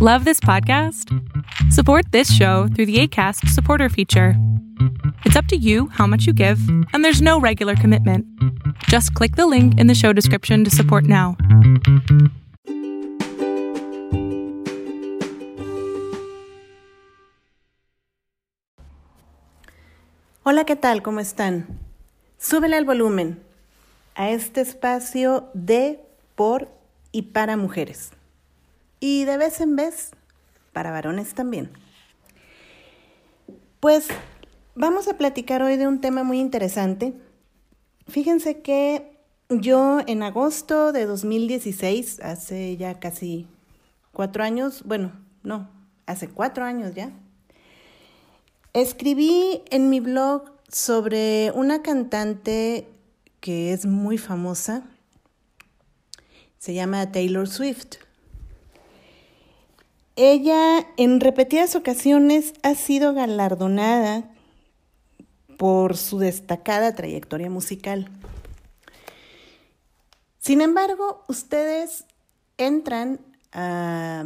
Love this podcast? Support this show through the ACAST supporter feature. It's up to you how much you give, and there's no regular commitment. Just click the link in the show description to support now. Hola, ¿qué tal? ¿Cómo están? Súbele al volumen a este espacio de, por y para mujeres. Y de vez en vez para varones también. Pues vamos a platicar hoy de un tema muy interesante. Fíjense que yo en agosto de 2016, hace ya casi cuatro años, bueno, no, hace cuatro años ya, escribí en mi blog sobre una cantante que es muy famosa, se llama Taylor Swift. Ella en repetidas ocasiones ha sido galardonada por su destacada trayectoria musical. Sin embargo, ustedes entran a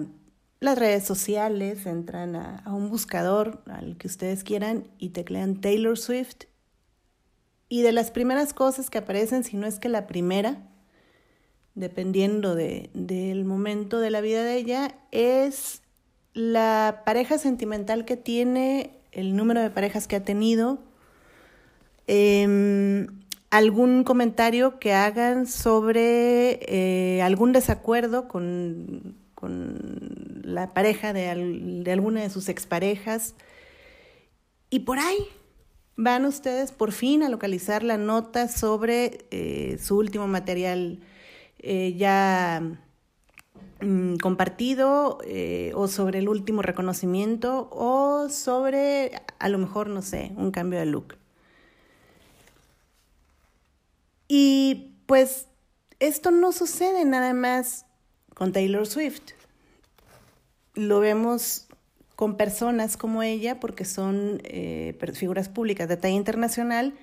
las redes sociales, entran a, un buscador, al que ustedes quieran, y teclean Taylor Swift. Y de las primeras cosas que aparecen, si no es que la primera, dependiendo del momento de la vida de ella, es la pareja sentimental que tiene, el número de parejas que ha tenido, em, algún comentario que hagan sobre eh, algún desacuerdo con, la pareja de, alguna de sus exparejas. Y por ahí van ustedes por fin a localizar la nota sobre eh, su último material eh, ya Mm, compartido eh, o sobre el último reconocimiento o sobre a lo mejor, no sé, un cambio de look. Y pues esto no sucede nada más con Taylor Swift. Lo vemos con personas como ella porque son eh, figuras públicas de talla internacional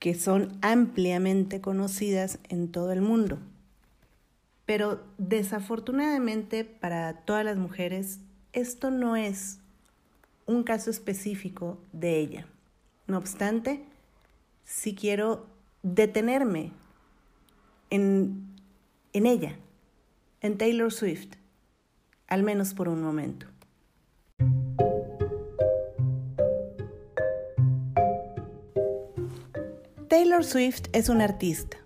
que son ampliamente conocidas en todo el mundo. Pero desafortunadamente para todas las mujeres, esto no es un caso específico de ella. No obstante, sí quiero detenerme en, en ella, en Taylor Swift, al menos por un momento. Taylor Swift es un artista.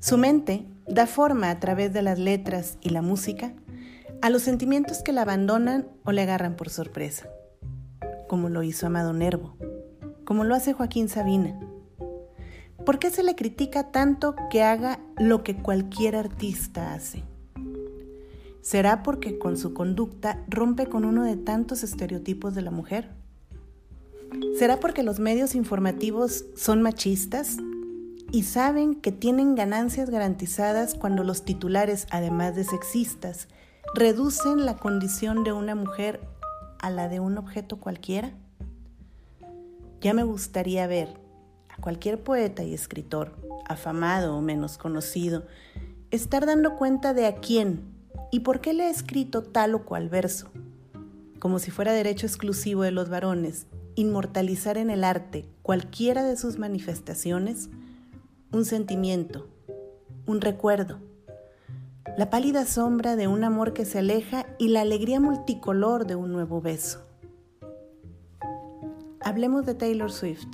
Su mente da forma a través de las letras y la música a los sentimientos que la abandonan o le agarran por sorpresa, como lo hizo Amado Nervo, como lo hace Joaquín Sabina. ¿Por qué se le critica tanto que haga lo que cualquier artista hace? ¿Será porque con su conducta rompe con uno de tantos estereotipos de la mujer? ¿Será porque los medios informativos son machistas y saben que tienen ganancias garantizadas cuando los titulares, además de sexistas, reducen la condición de una mujer a la de un objeto cualquiera? Ya me gustaría ver a cualquier poeta y escritor, afamado o menos conocido, estar dando cuenta de a quién y por qué le ha escrito tal o cual verso, como si fuera derecho exclusivo de los varones, inmortalizar en el arte cualquiera de sus manifestaciones, un sentimiento, un recuerdo, la pálida sombra de un amor que se aleja y la alegría multicolor de un nuevo beso. Hablemos de Taylor Swift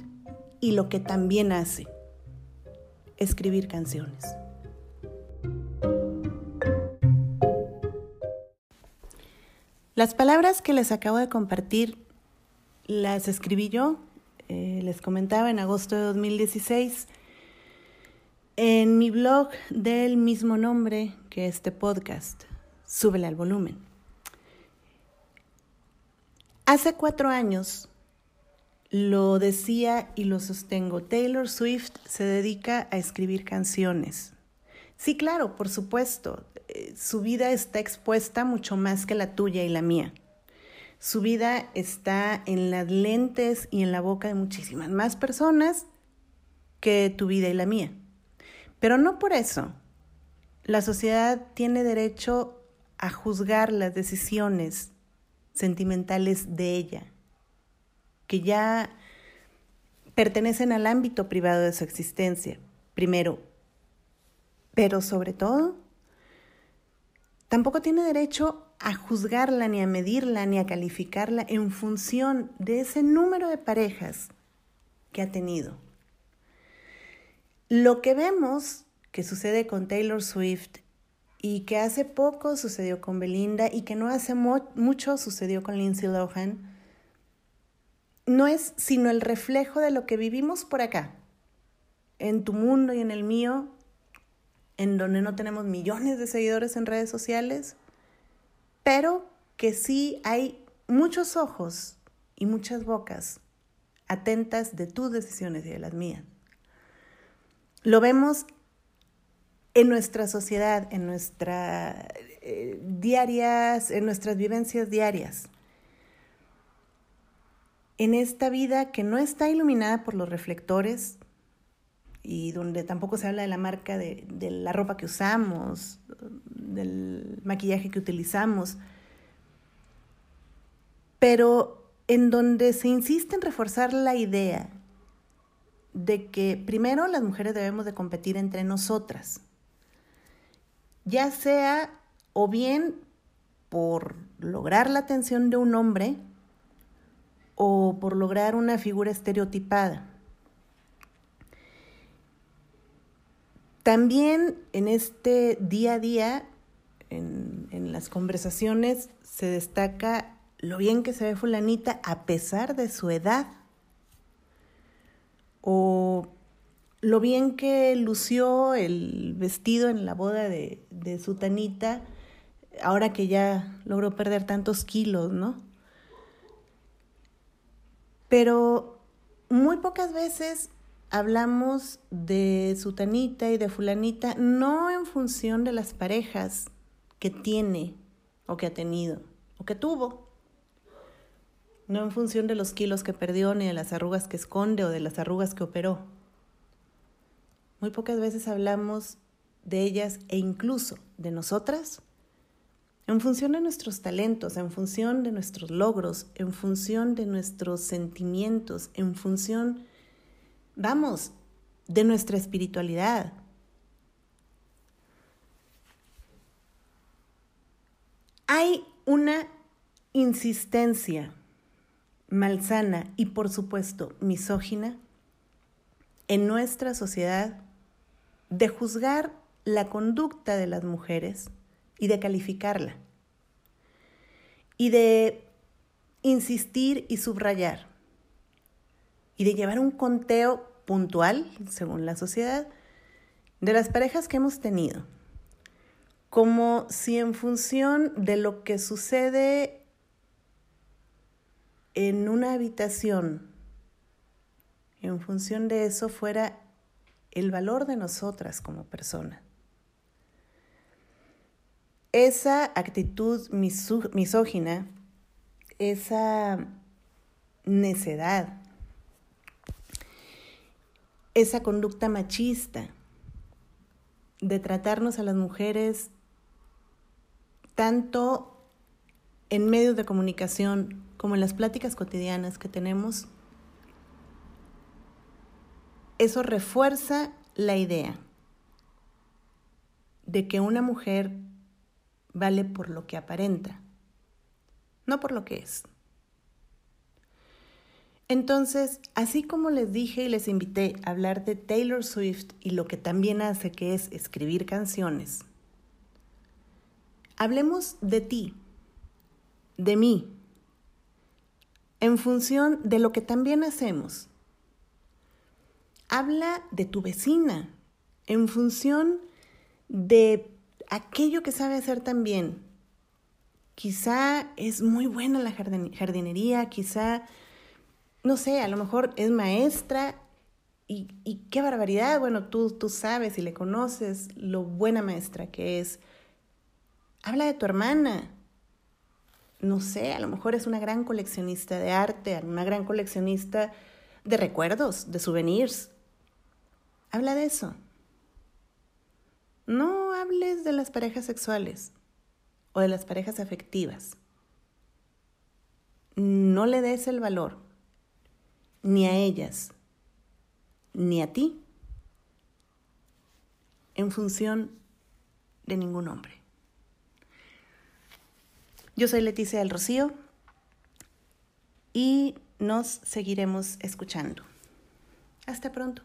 y lo que también hace, escribir canciones. Las palabras que les acabo de compartir las escribí yo, eh, les comentaba en agosto de 2016 en mi blog del mismo nombre que este podcast, súbele al volumen. Hace cuatro años, lo decía y lo sostengo, Taylor Swift se dedica a escribir canciones. Sí, claro, por supuesto, eh, su vida está expuesta mucho más que la tuya y la mía. Su vida está en las lentes y en la boca de muchísimas más personas que tu vida y la mía. Pero no por eso. La sociedad tiene derecho a juzgar las decisiones sentimentales de ella, que ya pertenecen al ámbito privado de su existencia, primero. Pero sobre todo, tampoco tiene derecho a juzgarla, ni a medirla, ni a calificarla en función de ese número de parejas que ha tenido. Lo que vemos que sucede con Taylor Swift y que hace poco sucedió con Belinda y que no hace mucho sucedió con Lindsay Lohan, no es sino el reflejo de lo que vivimos por acá, en tu mundo y en el mío, en donde no tenemos millones de seguidores en redes sociales, pero que sí hay muchos ojos y muchas bocas atentas de tus decisiones y de las mías. Lo vemos en nuestra sociedad, en nuestras eh, diarias, en nuestras vivencias diarias. En esta vida que no está iluminada por los reflectores y donde tampoco se habla de la marca de, de la ropa que usamos, del maquillaje que utilizamos, pero en donde se insiste en reforzar la idea de que primero las mujeres debemos de competir entre nosotras, ya sea o bien por lograr la atención de un hombre o por lograr una figura estereotipada. También en este día a día, en, en, las conversaciones, se destaca lo bien que se ve fulanita a pesar de su edad. O lo bien que lució el vestido en la boda de, de su tanita, ahora que ya logró perder tantos kilos, ¿no? Pero muy pocas veces hablamos de su tanita y de fulanita, no en función de las parejas que tiene o que ha tenido o que tuvo, no en función de los kilos que perdió ni de las arrugas que esconde o de las arrugas que operó muy pocas veces hablamos de ellas e incluso de nosotras en función de nuestros talentos, en función de nuestros logros, en función de nuestros sentimientos, en función, vamos, de nuestra espiritualidad. Hay una insistencia malsana y por supuesto misógina en nuestra sociedad de juzgar la conducta de las mujeres y de calificarla. Y de insistir y subrayar. Y de llevar un conteo puntual, según la sociedad, de las parejas que hemos tenido. Como si en función de lo que sucede en una habitación, en función de eso fuera el valor de nosotras como personas. Esa actitud misógina, esa necedad, esa conducta machista de tratarnos a las mujeres tanto en medios de comunicación como en las pláticas cotidianas que tenemos, eso refuerza la idea de que una mujer vale por lo que aparenta, no por lo que es. Entonces, así como les dije y les invité a hablar de Taylor Swift y lo que también hace que es escribir canciones, hablemos de ti, de mí, en función de lo que también hacemos Habla de tu vecina en función de aquello que sabe hacer también. Quizá es muy buena la jardinería, quizá, no sé, a lo mejor es maestra y, qué barbaridad, bueno, tú, tú sabes y le conoces lo buena maestra que es. Habla de tu hermana. No sé, a lo mejor es una gran coleccionista de arte, una gran coleccionista de recuerdos, de souvenirs. Habla de eso. No hables de las parejas sexuales o de las parejas afectivas, no le des el valor ni a ellas ni a ti en función de ningún hombre. Yo soy Leticia del Rocío y nos seguiremos escuchando. Hasta pronto.